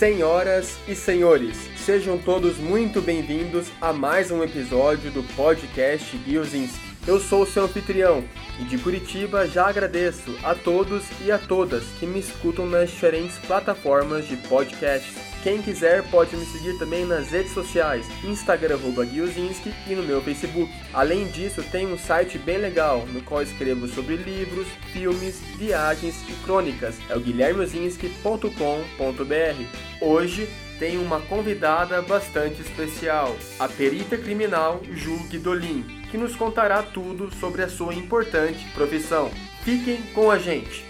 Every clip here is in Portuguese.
Senhoras e senhores, sejam todos muito bem-vindos a mais um episódio do podcast Guiozinski. Eu sou o seu anfitrião e de Curitiba já agradeço a todos e a todas que me escutam nas diferentes plataformas de podcast. Quem quiser pode me seguir também nas redes sociais, Instagram Guiozinski e no meu Facebook. Além disso, tem um site bem legal no qual escrevo sobre livros, filmes, viagens e crônicas. É o guilhermeozinski.com.br. Hoje tem uma convidada bastante especial, a perita criminal Ju Guidolin, que nos contará tudo sobre a sua importante profissão. Fiquem com a gente!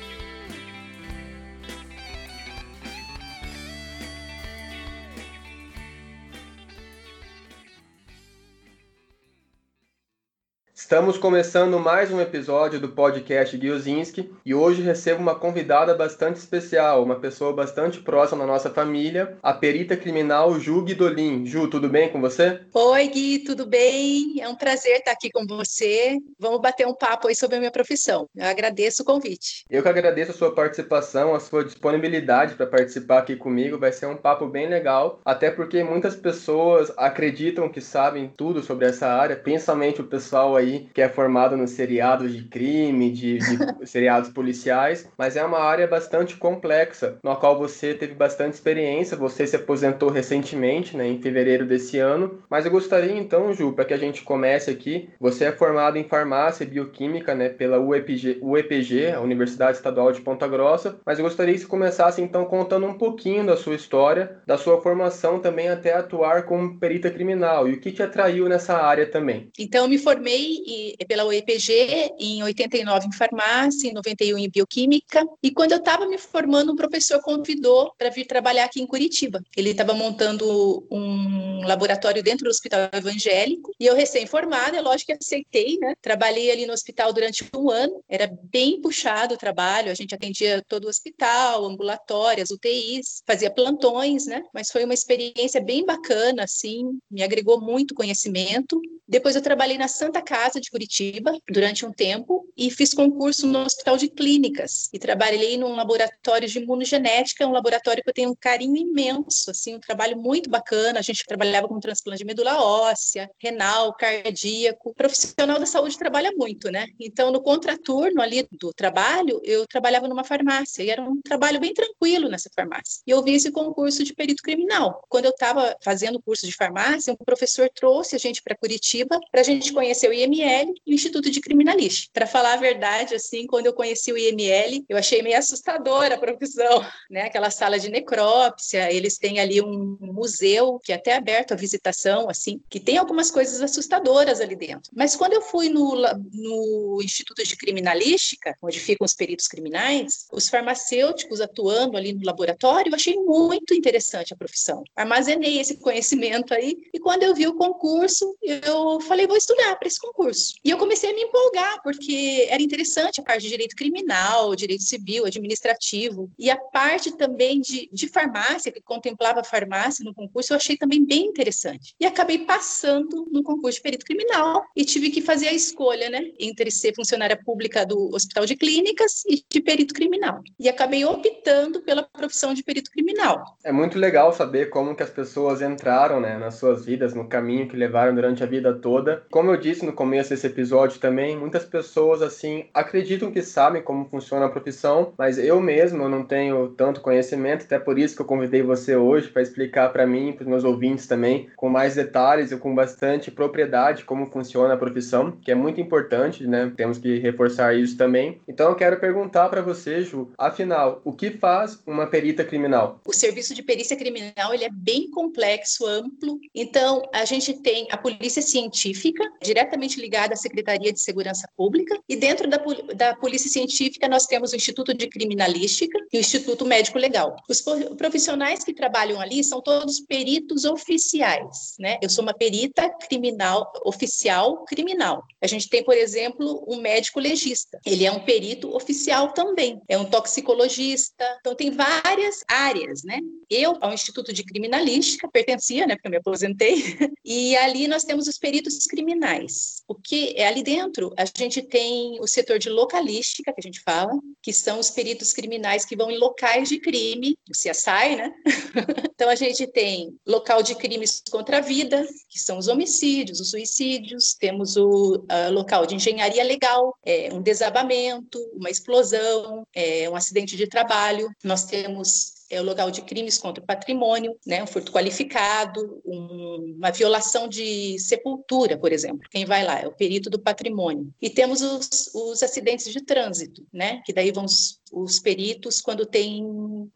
Estamos começando mais um episódio do podcast Guiozinski e hoje recebo uma convidada bastante especial, uma pessoa bastante próxima da nossa família, a perita criminal Ju Guidolin. Ju, tudo bem com você? Oi, Gui, tudo bem? É um prazer estar aqui com você. Vamos bater um papo aí sobre a minha profissão. Eu agradeço o convite. Eu que agradeço a sua participação, a sua disponibilidade para participar aqui comigo. Vai ser um papo bem legal, até porque muitas pessoas acreditam que sabem tudo sobre essa área, principalmente o pessoal aí que é formado nos seriados de crime, de, de seriados policiais, mas é uma área bastante complexa, na qual você teve bastante experiência, você se aposentou recentemente, né, em fevereiro desse ano, mas eu gostaria então, Ju, para que a gente comece aqui, você é formado em farmácia e bioquímica, né, pela UEPG, UEPG, a Universidade Estadual de Ponta Grossa, mas eu gostaria que você começasse então contando um pouquinho da sua história, da sua formação também até atuar como perita criminal e o que te atraiu nessa área também. Então, eu me formei pela UEPG, em 89 em farmácia, em 91 em bioquímica. E quando eu estava me formando, um professor convidou para vir trabalhar aqui em Curitiba. Ele estava montando um laboratório dentro do Hospital Evangélico e eu recém-formada, é lógico que aceitei, né? Trabalhei ali no hospital durante um ano, era bem puxado o trabalho, a gente atendia todo o hospital, ambulatórias, UTIs, fazia plantões, né? Mas foi uma experiência bem bacana, assim, me agregou muito conhecimento. Depois eu trabalhei na Santa Casa de Curitiba durante um tempo e fiz concurso no Hospital de Clínicas e trabalhei num laboratório de imunogenética, um laboratório que eu tenho um carinho imenso, assim, um trabalho muito bacana. A gente trabalhava com transplante de medula óssea, renal, cardíaco. O profissional da saúde trabalha muito, né? Então, no contraturno ali do trabalho, eu trabalhava numa farmácia e era um trabalho bem tranquilo nessa farmácia. E eu vi esse concurso de perito criminal. Quando eu estava fazendo o curso de farmácia, um professor trouxe a gente para Curitiba para a gente conhecer o IML IML e o Instituto de Criminalística. Para falar a verdade, assim, quando eu conheci o IML, eu achei meio assustadora a profissão, né? Aquela sala de necrópsia, eles têm ali um museu que é até aberto à visitação, assim, que tem algumas coisas assustadoras ali dentro. Mas quando eu fui no, no Instituto de Criminalística, onde ficam os peritos criminais, os farmacêuticos atuando ali no laboratório, eu achei muito interessante a profissão. Armazenei esse conhecimento aí e quando eu vi o concurso, eu falei, vou estudar para esse concurso. E eu comecei a me empolgar, porque era interessante a parte de direito criminal, direito civil, administrativo, e a parte também de, de farmácia, que contemplava farmácia no concurso, eu achei também bem interessante. E acabei passando no concurso de perito criminal e tive que fazer a escolha, né, entre ser funcionária pública do Hospital de Clínicas e de perito criminal. E acabei optando pela profissão de perito criminal. É muito legal saber como que as pessoas entraram, né, nas suas vidas, no caminho que levaram durante a vida toda. Como eu disse no começo esse episódio também, muitas pessoas assim acreditam que sabem como funciona a profissão, mas eu mesmo não tenho tanto conhecimento, até por isso que eu convidei você hoje para explicar para mim, para os meus ouvintes também, com mais detalhes e com bastante propriedade como funciona a profissão, que é muito importante, né? Temos que reforçar isso também. Então eu quero perguntar para você, Ju, afinal, o que faz uma perita criminal? O serviço de perícia criminal, ele é bem complexo, amplo. Então, a gente tem a polícia científica, diretamente ligada da Secretaria de Segurança Pública, e dentro da, da Polícia Científica nós temos o Instituto de Criminalística e o Instituto Médico Legal. Os profissionais que trabalham ali são todos peritos oficiais oficiais, né? Eu sou uma perita criminal, oficial criminal. A gente tem, por exemplo, um médico legista. Ele é um perito oficial também. É um toxicologista. Então, tem várias áreas, né? Eu, ao Instituto de Criminalística, pertencia, né? Porque eu me aposentei. E ali nós temos os peritos criminais. O que é ali dentro, a gente tem o setor de localística, que a gente fala, que são os peritos criminais que vão em locais de crime, o CSI, né? então, a gente tem local de crimes contra a vida, que são os homicídios, os suicídios, temos o uh, local de engenharia legal, é, um desabamento, uma explosão, é, um acidente de trabalho, nós temos é o local de crimes contra o patrimônio, né, um furto qualificado, um, uma violação de sepultura, por exemplo. Quem vai lá é o perito do patrimônio. E temos os, os acidentes de trânsito, né, que daí vão os, os peritos, quando tem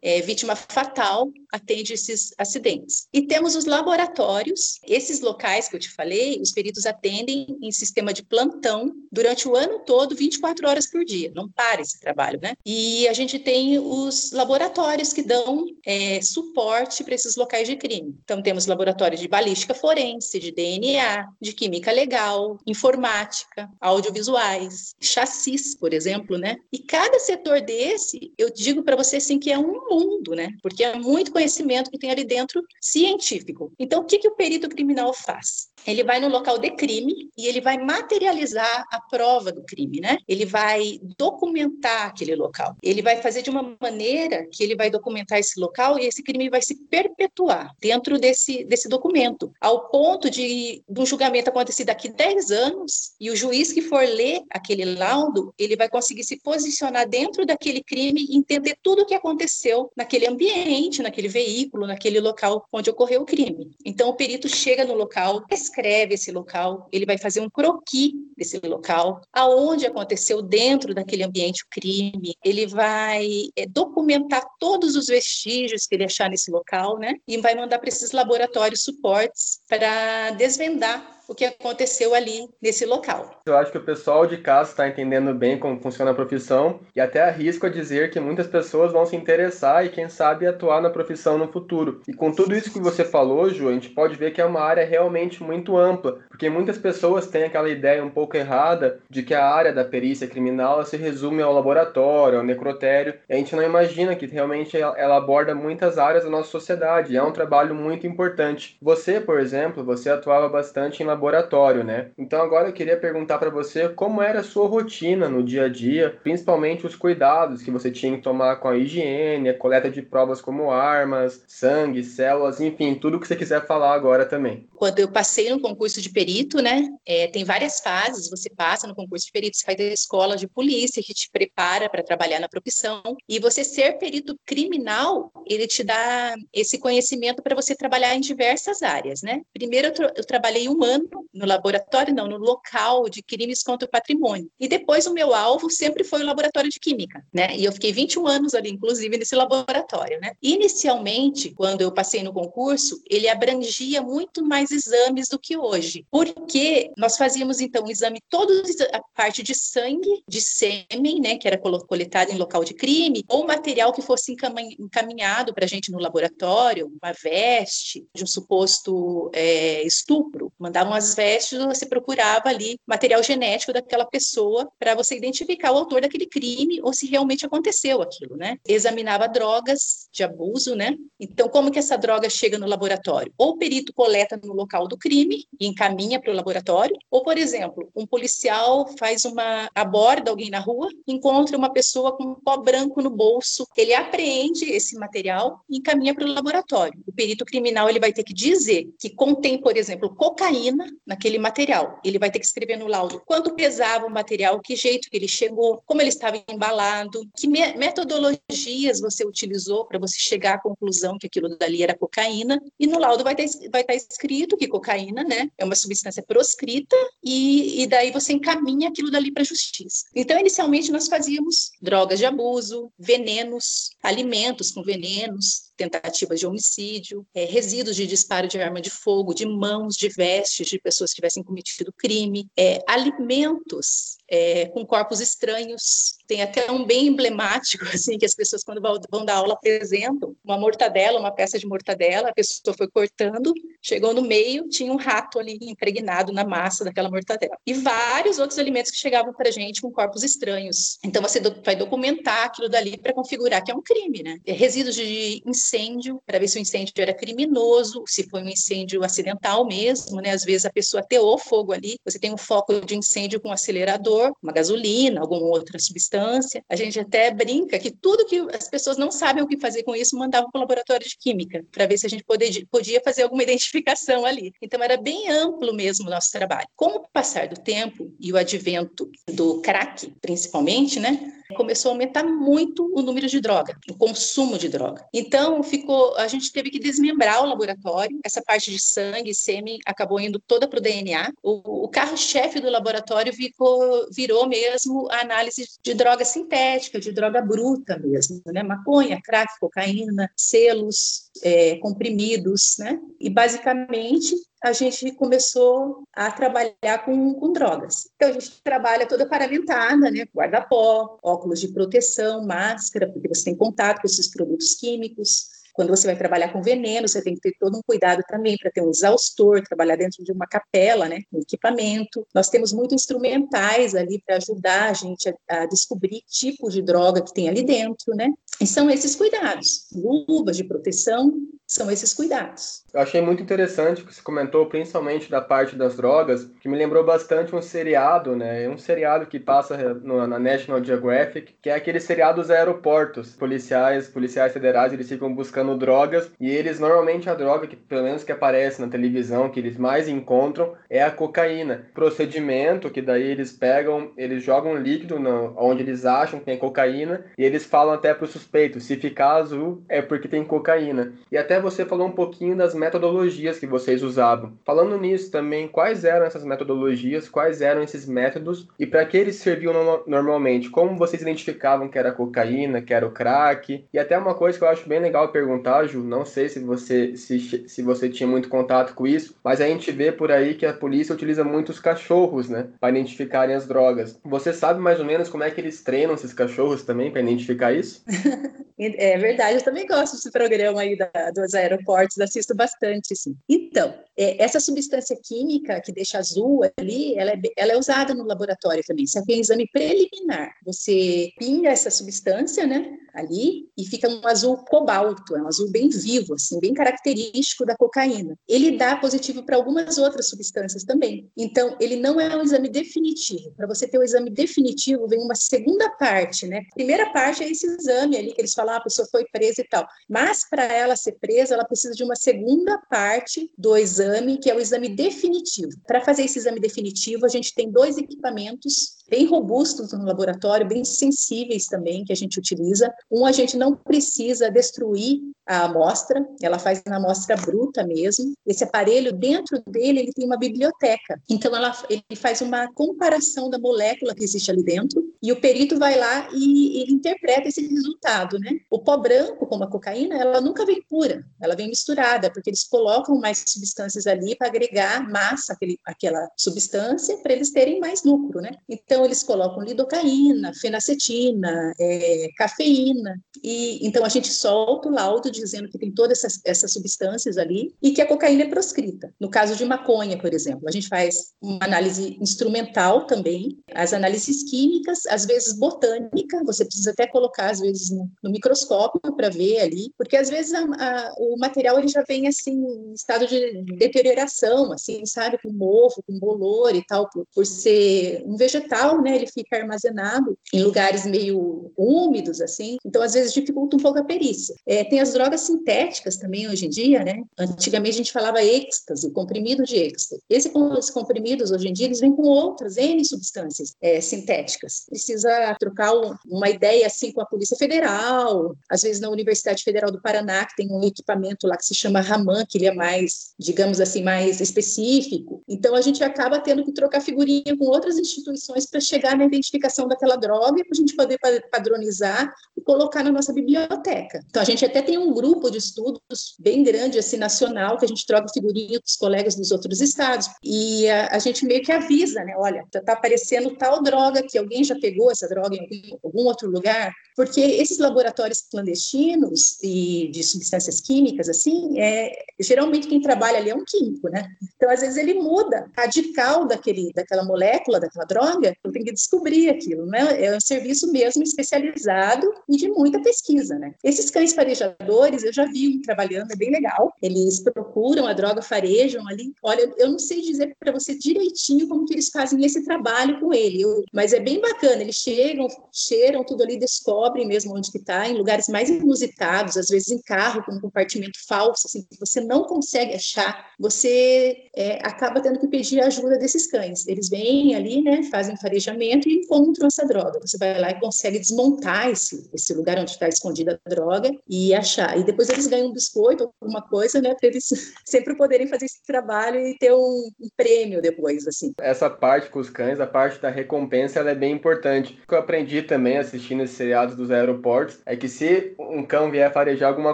é, vítima fatal, atende esses acidentes. E temos os laboratórios, esses locais que eu te falei, os peritos atendem em sistema de plantão durante o ano todo, 24 horas por dia. Não para esse trabalho, né? E a gente tem os laboratórios que dão é, suporte para esses locais de crime. Então, temos laboratórios de balística forense, de DNA, de química legal, informática, audiovisuais, chassis, por exemplo, né? E cada setor desse, eu digo para você assim que é um mundo, né? Porque é muito conhecimento que tem ali dentro científico. Então, o que, que o perito criminal faz? Ele vai no local de crime e ele vai materializar a prova do crime, né? Ele vai documentar aquele local. Ele vai fazer de uma maneira que ele vai documentar esse local e esse crime vai se perpetuar dentro desse, desse documento, ao ponto de, de um julgamento acontecer daqui 10 anos e o juiz que for ler aquele laudo, ele vai conseguir se posicionar dentro daquele crime e entender tudo o que aconteceu naquele ambiente, naquele veículo, naquele local onde ocorreu o crime. Então, o perito chega no local, descreve esse local, ele vai fazer um croquis desse local, aonde aconteceu dentro daquele ambiente o crime, ele vai é, documentar todos os vestígios que ele achar nesse local, né? E vai mandar para esses laboratórios suportes para desvendar o que aconteceu ali nesse local. Eu acho que o pessoal de casa está entendendo bem como funciona a profissão e até arrisco a dizer que muitas pessoas vão se interessar e, quem sabe, atuar na profissão no futuro. E com tudo isso que você falou, Ju, a gente pode ver que é uma área realmente muito ampla, porque muitas pessoas têm aquela ideia um pouco errada de que a área da perícia criminal se resume ao laboratório, ao necrotério, e a gente não imagina que realmente ela aborda muitas áreas da nossa sociedade, é um trabalho muito importante. Você, por exemplo, você atuava bastante em laboratório, né? Então agora eu queria perguntar para você como era a sua rotina no dia a dia, principalmente os cuidados que você tinha que tomar com a higiene, a coleta de provas como armas, sangue, células, enfim, tudo que você quiser falar agora também. Quando eu passei no concurso de perito, né? É, tem várias fases. Você passa no concurso de perito, você faz a escola de polícia que te prepara para trabalhar na profissão. E você ser perito criminal, ele te dá esse conhecimento para você trabalhar em diversas áreas, né? Primeiro eu, tra eu trabalhei um ano simple no laboratório, não, no local de crimes contra o patrimônio. E depois o meu alvo sempre foi o laboratório de química, né? E eu fiquei 21 anos ali, inclusive, nesse laboratório, né? Inicialmente, quando eu passei no concurso, ele abrangia muito mais exames do que hoje, porque nós fazíamos então um exame todos a parte de sangue, de sêmen, né, que era coletado em local de crime, ou material que fosse encaminhado para a gente no laboratório, uma veste de um suposto é, estupro, mandavam as vestes, você procurava ali material genético daquela pessoa para você identificar o autor daquele crime ou se realmente aconteceu aquilo, né? Examinava drogas de abuso, né? Então, como que essa droga chega no laboratório? Ou o perito coleta no local do crime e encaminha para o laboratório, ou, por exemplo, um policial faz uma aborda alguém na rua, encontra uma pessoa com um pó branco no bolso, ele apreende esse material e encaminha para o laboratório. O perito criminal ele vai ter que dizer que contém, por exemplo, cocaína naquele material. Ele vai ter que escrever no laudo quanto pesava o material, que jeito que ele chegou, como ele estava embalado, que me metodologias você utilizou para você chegar à conclusão que aquilo dali era cocaína. E no laudo vai, ter, vai estar escrito que cocaína, né, é uma substância proscrita e, e daí você encaminha aquilo dali para a justiça. Então, inicialmente nós fazíamos drogas de abuso, venenos, alimentos com venenos, tentativas de homicídio, é, resíduos de disparo de arma de fogo, de mãos, de vestes de pessoas que tivessem cometido crime, é, alimentos é, com corpos estranhos. Tem até um bem emblemático, assim, que as pessoas, quando vão dar aula, apresentam uma mortadela, uma peça de mortadela, a pessoa foi cortando, chegou no meio, tinha um rato ali impregnado na massa daquela mortadela. E vários outros alimentos que chegavam para a gente com corpos estranhos. Então, você vai documentar aquilo dali para configurar que é um crime, né? É resíduos de incêndio, para ver se o incêndio era criminoso, se foi um incêndio acidental mesmo, né? Às vezes a pessoa teou fogo ali, você tem um foco de incêndio com um acelerador, uma gasolina, alguma outra substância. A gente até brinca que tudo que as pessoas não sabem o que fazer com isso, mandavam para o laboratório de química, para ver se a gente poder, podia fazer alguma identificação ali. Então, era bem amplo mesmo o nosso trabalho. Com o passar do tempo e o advento do crack, principalmente, né? Começou a aumentar muito o número de droga, o consumo de droga. Então, ficou, a gente teve que desmembrar o laboratório. Essa parte de sangue, sêmen, acabou indo toda para o DNA. O, carro-chefe do laboratório ficou, virou mesmo a análise de droga sintética, de droga bruta mesmo, né? Maconha, crack, cocaína, selos, é, comprimidos, né? E basicamente a gente começou a trabalhar com, com drogas. Então, a gente trabalha toda paramentada, né? Guarda-pó, óculos de proteção, máscara, porque você tem contato com esses produtos químicos. Quando você vai trabalhar com veneno, você tem que ter todo um cuidado também para ter um exaustor, trabalhar dentro de uma capela, né, um equipamento. Nós temos muitos instrumentais ali para ajudar a gente a, a, descobrir tipos de droga que tem ali dentro, né? E são esses cuidados, luvas de proteção, são esses cuidados. Eu achei muito interessante o que você comentou, principalmente da parte das drogas, que me lembrou bastante um seriado, né? Um seriado que passa no, na National Geographic, que é aquele seriado dos aeroportos. Policiais, policiais federais, eles ficam buscando drogas e eles normalmente a droga que pelo menos que aparece na televisão, que eles mais encontram, é a cocaína. Procedimento que daí eles pegam, eles jogam líquido no, onde eles acham que tem cocaína e eles falam até para o suspeito, se ficar azul é porque tem cocaína. E até até você falou um pouquinho das metodologias que vocês usavam. Falando nisso também, quais eram essas metodologias, quais eram esses métodos e para que eles serviam no normalmente? Como vocês identificavam que era cocaína, que era o crack? E até uma coisa que eu acho bem legal perguntar, Ju, não sei se você se, se você tinha muito contato com isso, mas a gente vê por aí que a polícia utiliza muitos cachorros, né, para identificarem as drogas. Você sabe mais ou menos como é que eles treinam esses cachorros também para identificar isso? é verdade, eu também gosto desse programa aí da, do nos aeroportos, assisto bastante, sim. Então, é, essa substância química que deixa azul ali, ela é, ela é usada no laboratório também, isso é um exame preliminar. Você pinga essa substância, né, ali, e fica um azul cobalto, é um azul bem vivo, assim, bem característico da cocaína. Ele dá positivo para algumas outras substâncias também. Então, ele não é um exame definitivo. Para você ter o um exame definitivo, vem uma segunda parte, né? Primeira parte é esse exame ali, que eles falam, ah, a pessoa foi presa e tal. Mas, para ela ser presa, empresa ela precisa de uma segunda parte do exame, que é o exame definitivo. Para fazer esse exame definitivo, a gente tem dois equipamentos bem robustos no laboratório, bem sensíveis também, que a gente utiliza. Um, a gente não precisa destruir a amostra, ela faz na amostra bruta mesmo. Esse aparelho, dentro dele, ele tem uma biblioteca. Então, ela, ele faz uma comparação da molécula que existe ali dentro e o perito vai lá e, e interpreta esse resultado, né? O pó branco, como a cocaína, ela nunca vem pura, ela vem misturada, porque eles colocam mais substâncias ali para agregar massa àquele, àquela substância para eles terem mais lucro, né? Então, eles colocam lidocaína, fenacetina, é, cafeína, e então a gente solta o laudo dizendo que tem todas essas, essas substâncias ali e que a cocaína é proscrita. No caso de maconha, por exemplo, a gente faz uma análise instrumental também, as análises químicas, às vezes botânica, você precisa até colocar às vezes no, no microscópio para ver ali, porque às vezes a, a, o material ele já vem assim em estado de deterioração, assim, sabe, com mofo, com bolor e tal, por, por ser um vegetal, né, ele fica armazenado em lugares meio úmidos, assim, então às vezes dificulta um pouco a perícia. É, tem as drogas sintéticas também hoje em dia, né? Antigamente a gente falava êxtase, comprimido de êxtase. Esse, esses comprimidos hoje em dia eles vêm com outras N substâncias é, sintéticas. Precisa trocar uma ideia assim com a Polícia Federal, às vezes na Universidade Federal do Paraná, que tem um equipamento lá que se chama Raman, que ele é mais, digamos assim, mais específico. Então a gente acaba tendo que trocar figurinha com outras instituições para chegar na identificação daquela droga para a gente poder padronizar e colocar na nossa biblioteca. Então a gente até tem um grupo de estudos bem grande, assim, nacional, que a gente troca figurinha dos colegas dos outros estados. E a, a gente meio que avisa, né? Olha, já está aparecendo tal droga que alguém já pegou essa droga em algum, outro lugar. Porque esses laboratórios clandestinos e de substâncias químicas, assim, é, geralmente quem trabalha ali é um químico, né? Então, às vezes, ele muda radical daquele, daquela molécula, daquela droga, eu tenho que descobrir aquilo, né? É um serviço mesmo especializado e de muita pesquisa, né? Esses cães farejadores, eu já vi um trabalhando, é bem legal. Eles procuram a droga, farejam ali. Olha, eu não sei dizer para você direitinho como que eles fazem esse trabalho com ele, eu, mas é bem bacana. Eles chegam, cheiram tudo ali, descobrem mesmo onde que está, em lugares mais inusitados, às vezes em carro com um compartimento falso, assim, que você não consegue achar. Você é, acaba tendo que pedir a ajuda desses cães. Eles vêm ali, né, fazem farejamento e encontram essa droga. Você vai lá e consegue desmontar esse, esse lugar onde está escondida a droga e achar. E depois eles ganham um biscoito, alguma coisa, né, para eles sempre poderem fazer esse trabalho e ter um, um, prêmio depois, assim. Essa parte com os cães, a parte da recompensa, ela é bem importante. O que eu aprendi também assistindo esses seriados dos aeroportos é que se um cão vier farejar alguma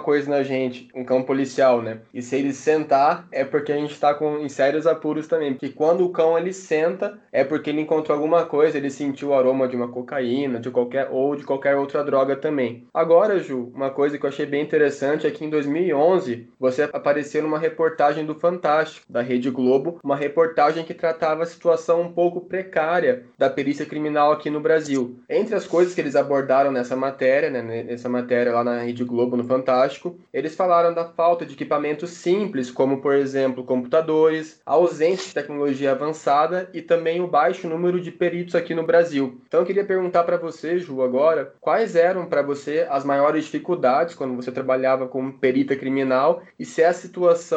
coisa na gente, um cão policial, né, e se ele sentar, é porque a gente está com em sérios apuros também, porque quando o cão ele senta, é porque ele encontrou alguma coisa, ele sentiu o aroma de uma cocaína, de qualquer ou de qualquer outra droga também. Agora, Ju, uma coisa que eu achei bem interessante é que em 2011 você apareceu numa reportagem do Fantástico, da Rede Globo, uma reportagem que tratava a situação um pouco precária da perícia criminal aqui no Brasil. Entre as coisas que eles abordaram nessa matéria, né, nessa matéria lá na Rede Globo, no Fantástico, eles falaram da falta de equipamentos simples, como por exemplo computadores, a ausência de tecnologia avançada e também o baixo número de peritos aqui no Brasil. Então eu queria perguntar para você, Ju, agora, quais eram para você as maiores dificuldades quando você trabalhava como perita criminal e se a situação,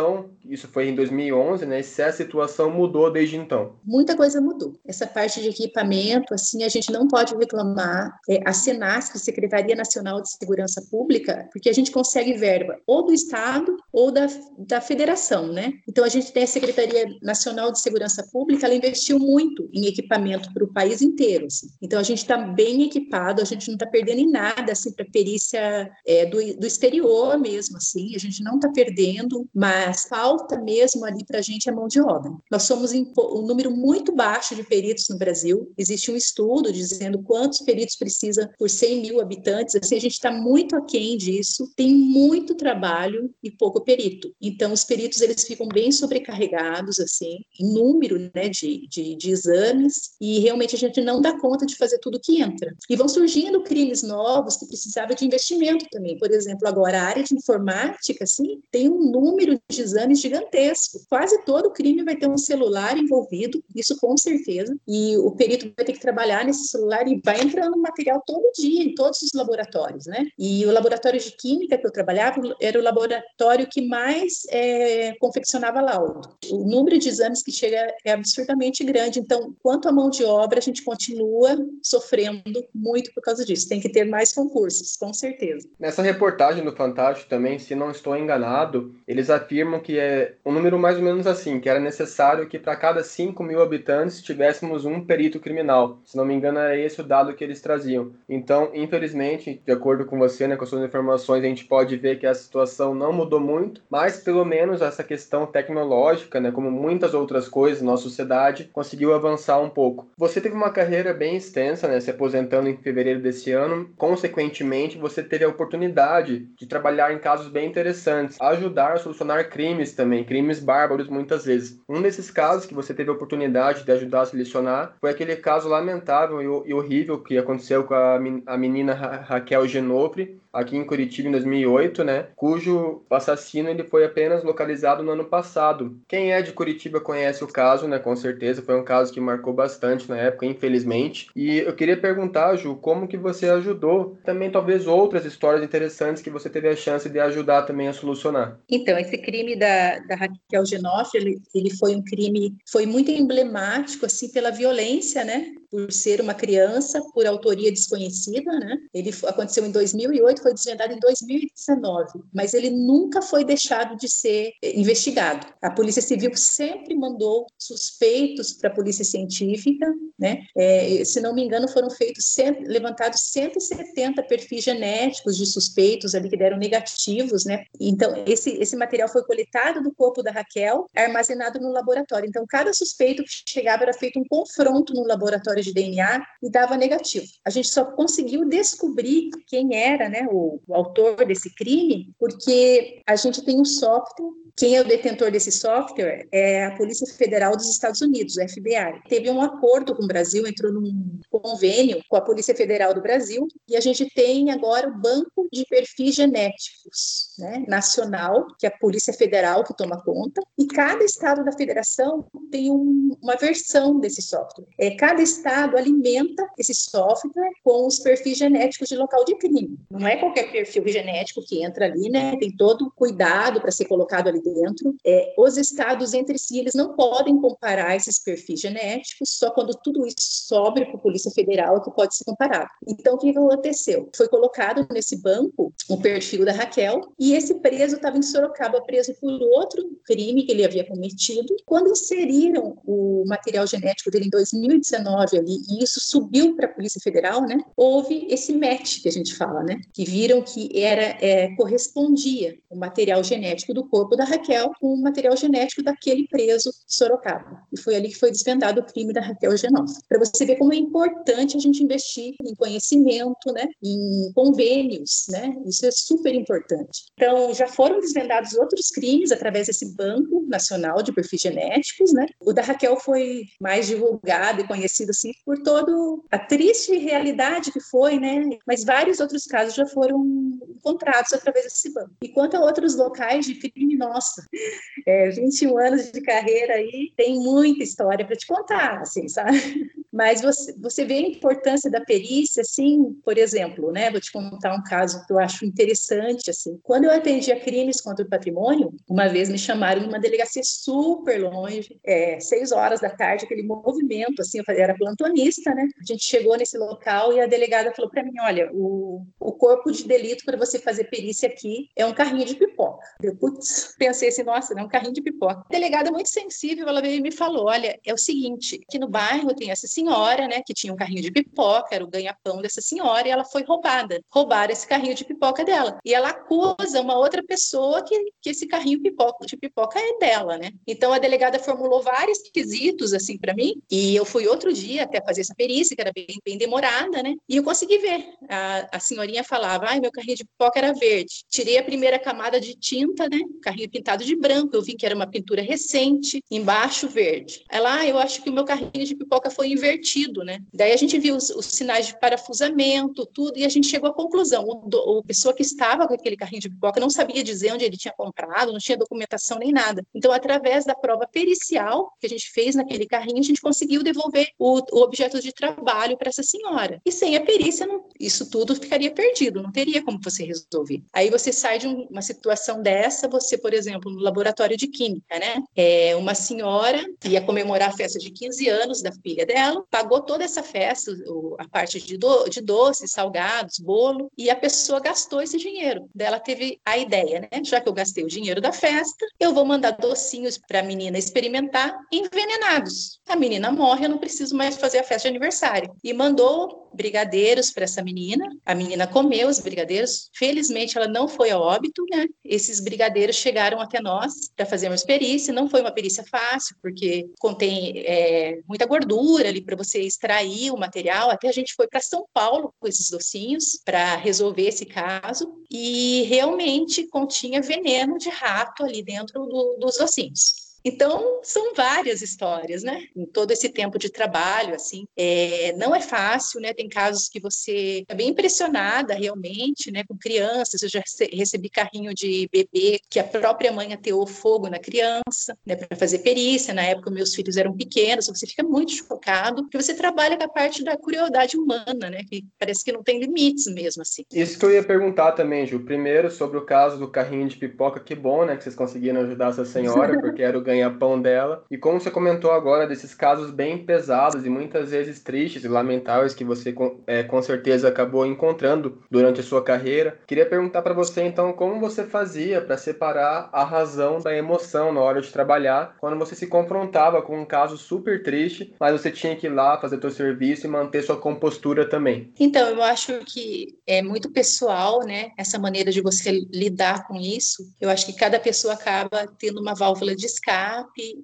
isso foi em 2011, né, se a situação mudou desde então? Muita coisa mudou. Essa parte de equipamento, assim, a gente não pode reclamar. É, a Senasc, Secretaria Nacional de Segurança Pública, porque a gente consegue verba ou do Estado ou da, da Federação, né? Então a gente tem a Secretaria Nacional de Segurança Pública, ela investiu muito em equipamento para o país inteiro. Assim. Então a gente está bem equipado, a gente não está perdendo em nada assim para perícia é, do, do exterior mesmo, assim. A gente não está perdendo, mas falta mesmo ali para a gente a mão de obra. Nós somos um número muito baixo de peritos no Brasil. Existe um estudo dizendo quantos peritos precisa por 100 mil habitantes. Assim, a gente está muito aquém disso. Tem muito trabalho e pouco perito. Então os peritos eles ficam bem sobrecarregados assim, em número né, de, de, de exames e realmente a gente não dá conta de fazer tudo que entra. E vão surgindo crimes novos que precisavam de investimento também. Por exemplo, agora a área de informática, assim, tem um número de exames gigantesco. Quase todo crime vai ter um celular envolvido, isso com certeza. E o perito vai ter que trabalhar nesse celular e vai entrando material todo dia em todos os laboratórios, né? E o laboratório de química que eu trabalhava era o laboratório que mais é, confeccionava laudo. O número de exames que chega é absurdamente grande. Então, quanto à mão de obra, a gente continua sofrendo muito por causa disso. Tem que ter mais concursos, com certeza. Nessa reportagem do Fantástico também, se não estou enganado, eles afirmam que é um número mais ou menos assim, que era necessário que para cada 5 mil habitantes tivéssemos um perito criminal. Se não me engano, era esse o dado que eles traziam. Então, infelizmente, de acordo com você, né, com as suas informações, a gente pode ver que a situação não mudou muito, mas pelo menos essa questão tecnológica, né, como muitas outras coisas na nossa sociedade, conseguiu avançar um pouco. Você teve uma carreira bem extensa, né, se aposentando em fevereiro desse ano. Consequentemente, você teve a oportunidade de trabalhar em casos bem interessantes, ajudar a solucionar crimes também, crimes bárbaros muitas vezes. Um desses casos que você teve a oportunidade de ajudar a selecionar foi aquele caso lamentável e horrível que aconteceu com a menina Raquel Genofre, aqui em Curitiba em 2008, né, cujo assassino ele foi apenas localizado no ano passado. Quem é de Curitiba conhece o caso, né, com certeza, foi um caso que marcou bastante na época, infelizmente. E eu queria perguntar, Ju, como que você ajudou? Também talvez outras histórias interessantes que você teve a chance de ajudar também a solucionar. Então, esse crime da, da Raquel Genoff, ele, ele foi um crime, foi muito emblemático, assim, pela violência, né, por ser uma criança por autoria desconhecida, né? Ele aconteceu em 2008, foi desvendado em 2019, mas ele nunca foi deixado de ser investigado. A Polícia Civil sempre mandou suspeitos para a Polícia Científica, né? É, se não me engano, foram feitos levantados 170 perfis genéticos de suspeitos ali que deram negativos, né? Então esse esse material foi coletado do corpo da Raquel, armazenado no laboratório. Então cada suspeito que chegava era feito um confronto no laboratório de DNA e dava negativo. A gente só conseguiu descobrir quem era, né, o, o autor desse crime, porque a gente tem um software quem é o detentor desse software é a Polícia Federal dos Estados Unidos, o FBI. Teve um acordo com o Brasil, entrou num convênio com a Polícia Federal do Brasil, e a gente tem agora o Banco de Perfis Genéticos né, Nacional, que é a Polícia Federal que toma conta, e cada estado da federação tem um, uma versão desse software. É, cada estado alimenta esse software com os perfis genéticos de local de crime. Não é qualquer perfil genético que entra ali, né? Tem todo cuidado para ser colocado ali dentro. É, os estados entre si, eles não podem comparar esses perfis genéticos, só quando tudo isso sobe para a Polícia Federal que pode ser comparado. Então, o que aconteceu? Foi colocado nesse banco o perfil da Raquel, e esse preso estava em Sorocaba, preso por outro crime que ele havia cometido. Quando inseriram o material genético dele em 2019 ali, e isso subiu para a Polícia Federal, né? Houve esse match que a gente fala, né? Que viram que era é, correspondia o material genético do corpo da Raquel com o material genético daquele preso de Sorocaba. E foi ali que foi desvendado o crime da Raquel Genoff. Para você ver como é importante a gente investir em conhecimento, né, em convênios, né? Isso é super importante. Então, já foram desvendados outros crimes através desse Banco Nacional de Perfis Genéticos, né? O da Raquel foi mais divulgado e conhecido assim por todo a triste realidade que foi, né? Mas vários outros casos já foram encontrados através desse banco. E quanto a outros locais de crime, nossa, é, 21 anos de carreira aí, tem muita história para te contar, assim, sabe? Mas você, você vê a importância da perícia, assim, por exemplo, né? Vou te contar um caso que eu acho interessante, assim. Quando eu atendia crimes contra o patrimônio, uma vez me chamaram numa delegacia super longe, é, seis horas da tarde, aquele movimento, assim, eu era plantonista, né? A gente chegou nesse local e a delegada falou para mim, olha, o, o corpo de delito para você fazer perícia aqui é um carrinho de pipoca. Eu, putz, pensei assim, nossa, né? Um carrinho de pipoca. A delegada muito sensível, ela veio e me falou, olha, é o seguinte, aqui no bairro tem essa senhora, né, que tinha um carrinho de pipoca, era o ganha-pão dessa senhora, e ela foi roubada. Roubaram esse carrinho de pipoca dela. E ela acusa uma outra pessoa que, que esse carrinho pipoca, de pipoca é dela, né? Então a delegada formulou vários quesitos assim para mim, e eu fui outro dia até fazer essa perícia, que era bem, bem demorada, né? E eu consegui ver. A, a senhorinha falava: ai, meu carrinho de pipoca era verde. Tirei a primeira camada de tinta, né? Carrinho pintado de branco. Eu vi que era uma pintura recente, embaixo verde. Ela, ah, eu acho que o meu carrinho de pipoca foi invertido né? Daí a gente viu os, os sinais de parafusamento, tudo, e a gente chegou à conclusão: o, a pessoa que estava com aquele carrinho de pipoca não sabia dizer onde ele tinha comprado, não tinha documentação nem nada. Então, através da prova pericial que a gente fez naquele carrinho, a gente conseguiu devolver o, o objeto de trabalho para essa senhora. E sem a perícia, não, isso tudo ficaria perdido, não teria como você resolver. Aí você sai de um, uma situação dessa, você, por exemplo, no laboratório de química, né? É, uma senhora ia comemorar a festa de 15 anos da filha dela, pagou toda essa festa, a parte de, do, de doces, salgados, bolo, e a pessoa gastou esse dinheiro. Dela teve a ideia, né? Já que eu gastei o dinheiro da festa, eu vou mandar docinhos para a menina experimentar envenenados. A menina morre, eu não preciso mais fazer a festa de aniversário. E mandou brigadeiros para essa menina. A menina comeu os brigadeiros. Felizmente, ela não foi a óbito, né? Esses brigadeiros chegaram até nós para fazermos perícia. Não foi uma perícia fácil, porque contém é, muita gordura ali para você extrair o material. Até a gente foi para São Paulo com esses docinhos para resolver esse caso. E realmente continha veneno de rato ali dentro do, dos docinhos. Então, são várias histórias, né? Em todo esse tempo de trabalho, assim, é, não é fácil, né? Tem casos que você é bem impressionada realmente, né? Com crianças, eu já recebi carrinho de bebê que a própria mãe ateou fogo na criança, né? Para fazer perícia. Na época, meus filhos eram pequenos, você fica muito chocado, porque você trabalha com a parte da crueldade humana, né? Que parece que não tem limites mesmo, assim. Isso que eu ia perguntar também, Ju. Primeiro, sobre o caso do carrinho de pipoca, que bom, né? Que vocês conseguiram ajudar essa senhora, porque era o ganho ganha-pão dela. E como você comentou agora desses casos bem pesados e muitas vezes tristes e lamentáveis que você é, com certeza acabou encontrando durante a sua carreira, queria perguntar para você então como você fazia para separar a razão da emoção na hora de trabalhar quando você se confrontava com um caso super triste, mas você tinha que ir lá fazer seu serviço e manter sua compostura também. Então, eu acho que é muito pessoal, né, essa maneira de você lidar com isso. Eu acho que cada pessoa acaba tendo uma válvula de escape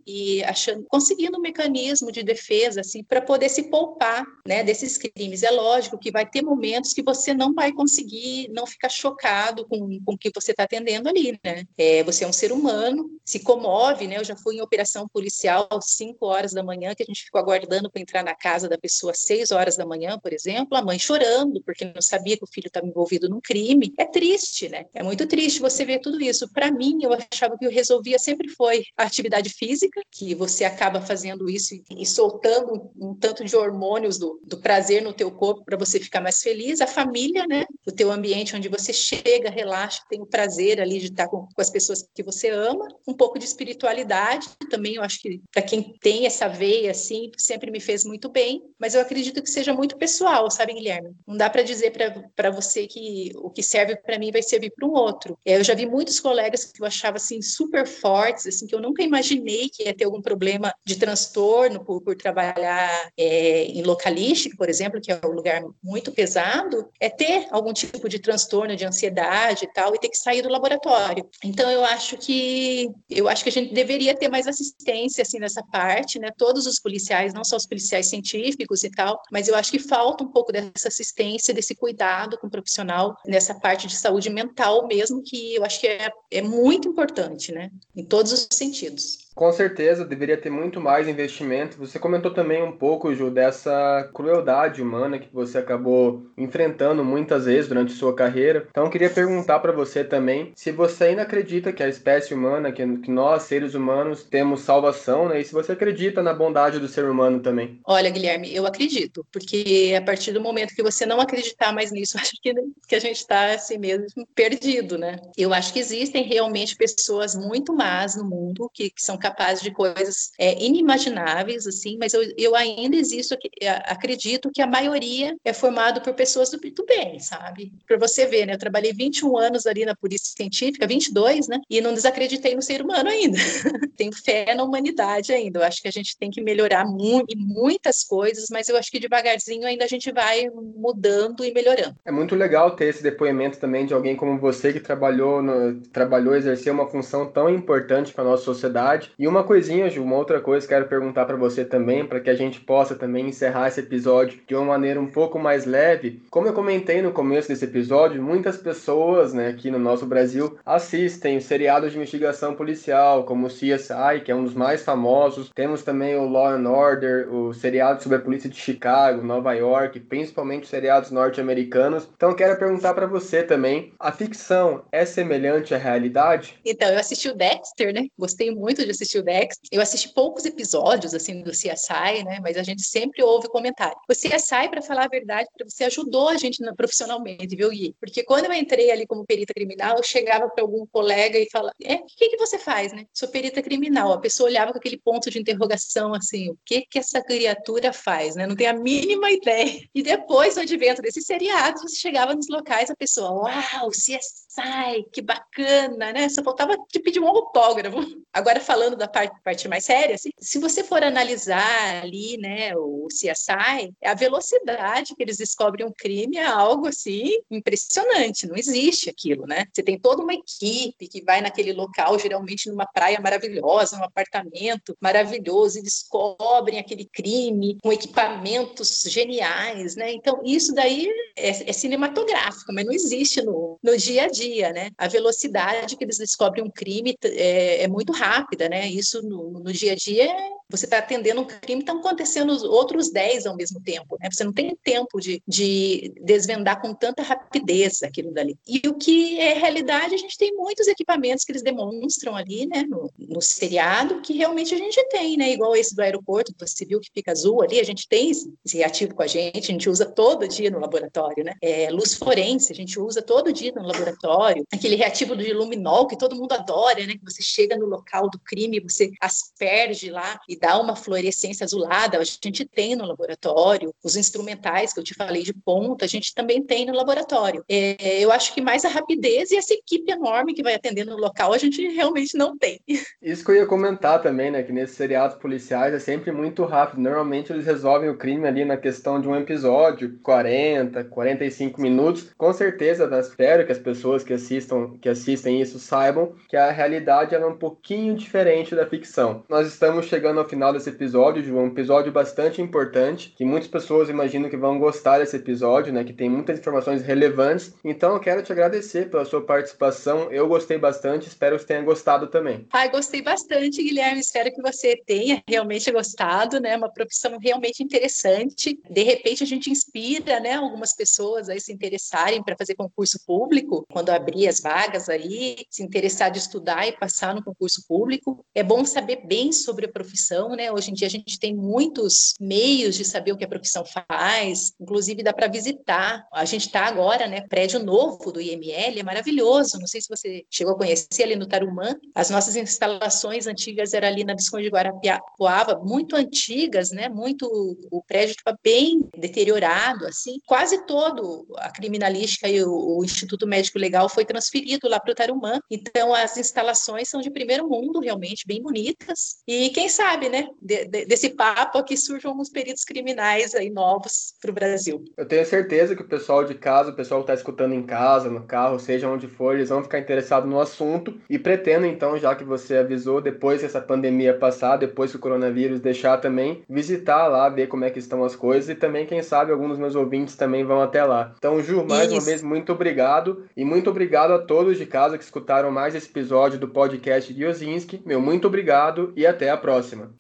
e achando, conseguindo um mecanismo de defesa assim para poder se poupar, né, desses crimes. É lógico que vai ter momentos que você não vai conseguir não ficar chocado com, com o que você está atendendo ali, né? É, você é um ser humano, se comove, né? Eu já fui em operação policial às 5 horas da manhã, que a gente ficou aguardando para entrar na casa da pessoa às 6 horas da manhã, por exemplo, a mãe chorando porque não sabia que o filho estava envolvido num crime. É triste, né? É muito triste você ver tudo isso. Para mim, eu achava que eu resolvia sempre foi a atividade física, que você acaba fazendo isso e, soltando um, tanto de hormônios do, do prazer no teu corpo para você ficar mais feliz. A família, né? O teu ambiente onde você chega, relaxa, tem o prazer ali de estar com, com as pessoas que você ama. Um pouco de espiritualidade também, eu acho que para quem tem essa veia, assim, sempre me fez muito bem. Mas eu acredito que seja muito pessoal, sabe, Guilherme? Não dá para dizer para você que o que serve para mim vai servir para um outro. É, eu já vi muitos colegas que eu achava assim super fortes, assim que eu nunca imaginei que ia ter algum problema de transtorno por, por trabalhar é, em localística, por exemplo, que é um lugar muito pesado, é ter algum tipo de transtorno de ansiedade e tal e ter que sair do laboratório. Então eu acho que eu acho que a gente deveria ter mais assistência assim nessa parte, né? Todos os policiais, não só os policiais científicos e tal, mas eu acho que falta um pouco dessa assistência, desse cuidado com o profissional nessa parte de saúde mental mesmo, que eu acho que é, é muito importante, né? Em todos os sentidos. Deus. Com certeza, deveria ter muito mais investimento. Você comentou também um pouco, Ju, dessa crueldade humana que você acabou enfrentando muitas vezes durante sua carreira. Então, queria perguntar para você também se você ainda acredita que a espécie humana, que, nós, seres humanos, temos salvação, né? E se você acredita na bondade do ser humano também. Olha, Guilherme, eu acredito, porque a partir do momento que você não acreditar mais nisso, acho que, que a gente está assim mesmo perdido, né? Eu acho que existem realmente pessoas muito más no mundo que, que são capazes de coisas é, inimagináveis, assim, mas eu, eu ainda existo, acredito que a maioria é formado por pessoas do, do bem, sabe? Para você ver, né? Eu trabalhei 21 anos ali na Polícia Científica, 22, né? E não desacreditei no ser humano ainda. Tenho fé na humanidade ainda. Eu acho que a gente tem que melhorar mu muitas coisas, mas eu acho que devagarzinho ainda a gente vai mudando e melhorando. É muito legal ter esse depoimento também de alguém como você que trabalhou, no, trabalhou, exerceu uma função tão importante para nossa sociedade e uma coisinha, Ju, uma outra coisa que quero perguntar para você também, para que a gente possa também encerrar esse episódio de uma maneira um pouco mais leve. Como eu comentei no começo desse episódio, muitas pessoas, né, aqui no nosso Brasil assistem os seriados de investigação policial, como o CSI, que é um dos mais famosos. Temos também o Law and Order, o seriado sobre a polícia de Chicago, Nova York, principalmente seriados norte-americanos. Então quero perguntar para você também, a ficção é semelhante à realidade? Então, eu assisti o Dexter, né? Gostei muito de assistir o Dex. Eu assisti poucos episódios assim do CSI, né? Mas a gente sempre ouve comentário. O CSI, para falar a verdade, você ajudou a gente profissionalmente, viu, Gui? Porque quando eu entrei ali como perita criminal, eu chegava para algum colega e falava: "É, o que que você faz, né? Sou perita criminal". A pessoa olhava com aquele ponto de interrogação assim: "O que que essa criatura faz, né? Não tem a mínima ideia". E depois do advento desses seriados, você chegava nos locais, a pessoa: "Uau, CSI, que bacana, né? Só faltava te pedir um autógrafo". Agora falando falando da parte, parte mais séria, assim, se você for analisar ali, né, o CSI, a velocidade que eles descobrem um crime é algo assim impressionante, não existe aquilo, né? Você tem toda uma equipe que vai naquele local, geralmente numa praia maravilhosa, num apartamento maravilhoso, e descobrem aquele crime com equipamentos geniais, né? Então, isso daí é, é cinematográfico, mas não existe no, no dia a dia, né? A velocidade que eles descobrem um crime é, é muito rápida, né? Isso no, no dia a dia você está atendendo um crime, estão acontecendo outros 10 ao mesmo tempo, né? Você não tem tempo de, de desvendar com tanta rapidez aquilo dali. E o que é realidade, a gente tem muitos equipamentos que eles demonstram ali, né, no, no seriado, que realmente a gente tem, né? Igual esse do aeroporto, viu que fica azul ali, a gente tem esse reativo com a gente, a gente usa todo dia no laboratório, né? É, luz forense, a gente usa todo dia no laboratório. Aquele reativo do luminol que todo mundo adora, né? Que você chega no local do crime você asperge lá e dá uma fluorescência azulada, a gente tem no laboratório. Os instrumentais que eu te falei de ponta, a gente também tem no laboratório. É, eu acho que mais a rapidez e essa equipe enorme que vai atendendo no local, a gente realmente não tem. Isso que eu ia comentar também, né? Que nesses seriados policiais é sempre muito rápido. Normalmente eles resolvem o crime ali na questão de um episódio, 40, 45 minutos. Com certeza, espero que as pessoas que assistam, que assistem isso saibam que a realidade é um pouquinho diferente da ficção. Nós estamos chegando ao final desse episódio, de um episódio bastante importante, que muitas pessoas imaginam que vão gostar desse episódio, né? Que tem muitas informações relevantes. Então eu quero te agradecer pela sua participação. Eu gostei bastante, espero que você tenha gostado também. Ai, gostei bastante, Guilherme. Espero que você tenha realmente gostado, né? Uma profissão realmente interessante. De repente a gente inspira, né, algumas pessoas a se interessarem para fazer concurso público, quando abrir as vagas aí, se interessar de estudar e passar no concurso público. É bom saber bem sobre a profissão, né? Hoje em dia a gente tem muitos meios de saber o que a profissão faz, inclusive dá para visitar. A gente está agora, né, prédio novo do IML, é maravilhoso. Não sei se você chegou a conhecer ali no Tarumã. As nossas instalações antigas eram ali na Visconde de Guarapuava, muito antigas, né? Muito o prédio estava bem deteriorado, assim. Quase todo a criminalística e o, o Instituto Médico Legal foi transferido lá para o Tarumã. Então as instalações são de primeiro mundo, realmente bem bonitas. E quem sabe, né? De, de, desse papo aqui surjam alguns peritos criminais aí novos para o Brasil. Eu tenho certeza que o pessoal de casa, o pessoal que está escutando em casa, no carro, seja onde for, eles vão ficar interessados no assunto e pretendo então, já que você avisou, depois que essa pandemia passar, depois que o coronavírus deixar também, visitar lá, ver como é que estão as coisas e também, quem sabe, alguns dos meus ouvintes também vão até lá. Então, Ju, mais Isso. uma vez, muito obrigado e muito obrigado a todos de casa que escutaram mais esse episódio do podcast Giozinski. Meu muito obrigado e até a próxima.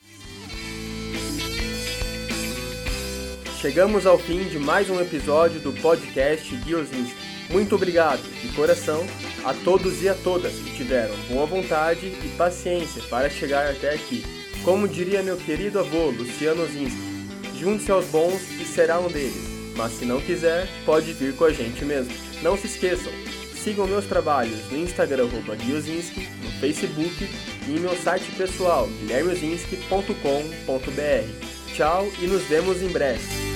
Chegamos ao fim de mais um episódio do podcast Giozinski. Muito obrigado, de coração, a todos e a todas que tiveram boa vontade e paciência para chegar até aqui. Como diria meu querido avô Luciano Zinski, junte-se aos bons e será um deles, mas se não quiser, pode vir com a gente mesmo. Não se esqueçam, sigam meus trabalhos no Instagram Guilzinski, no Facebook e em meu site pessoal guilhermeozinski.com.br. Tchau e nos vemos em breve.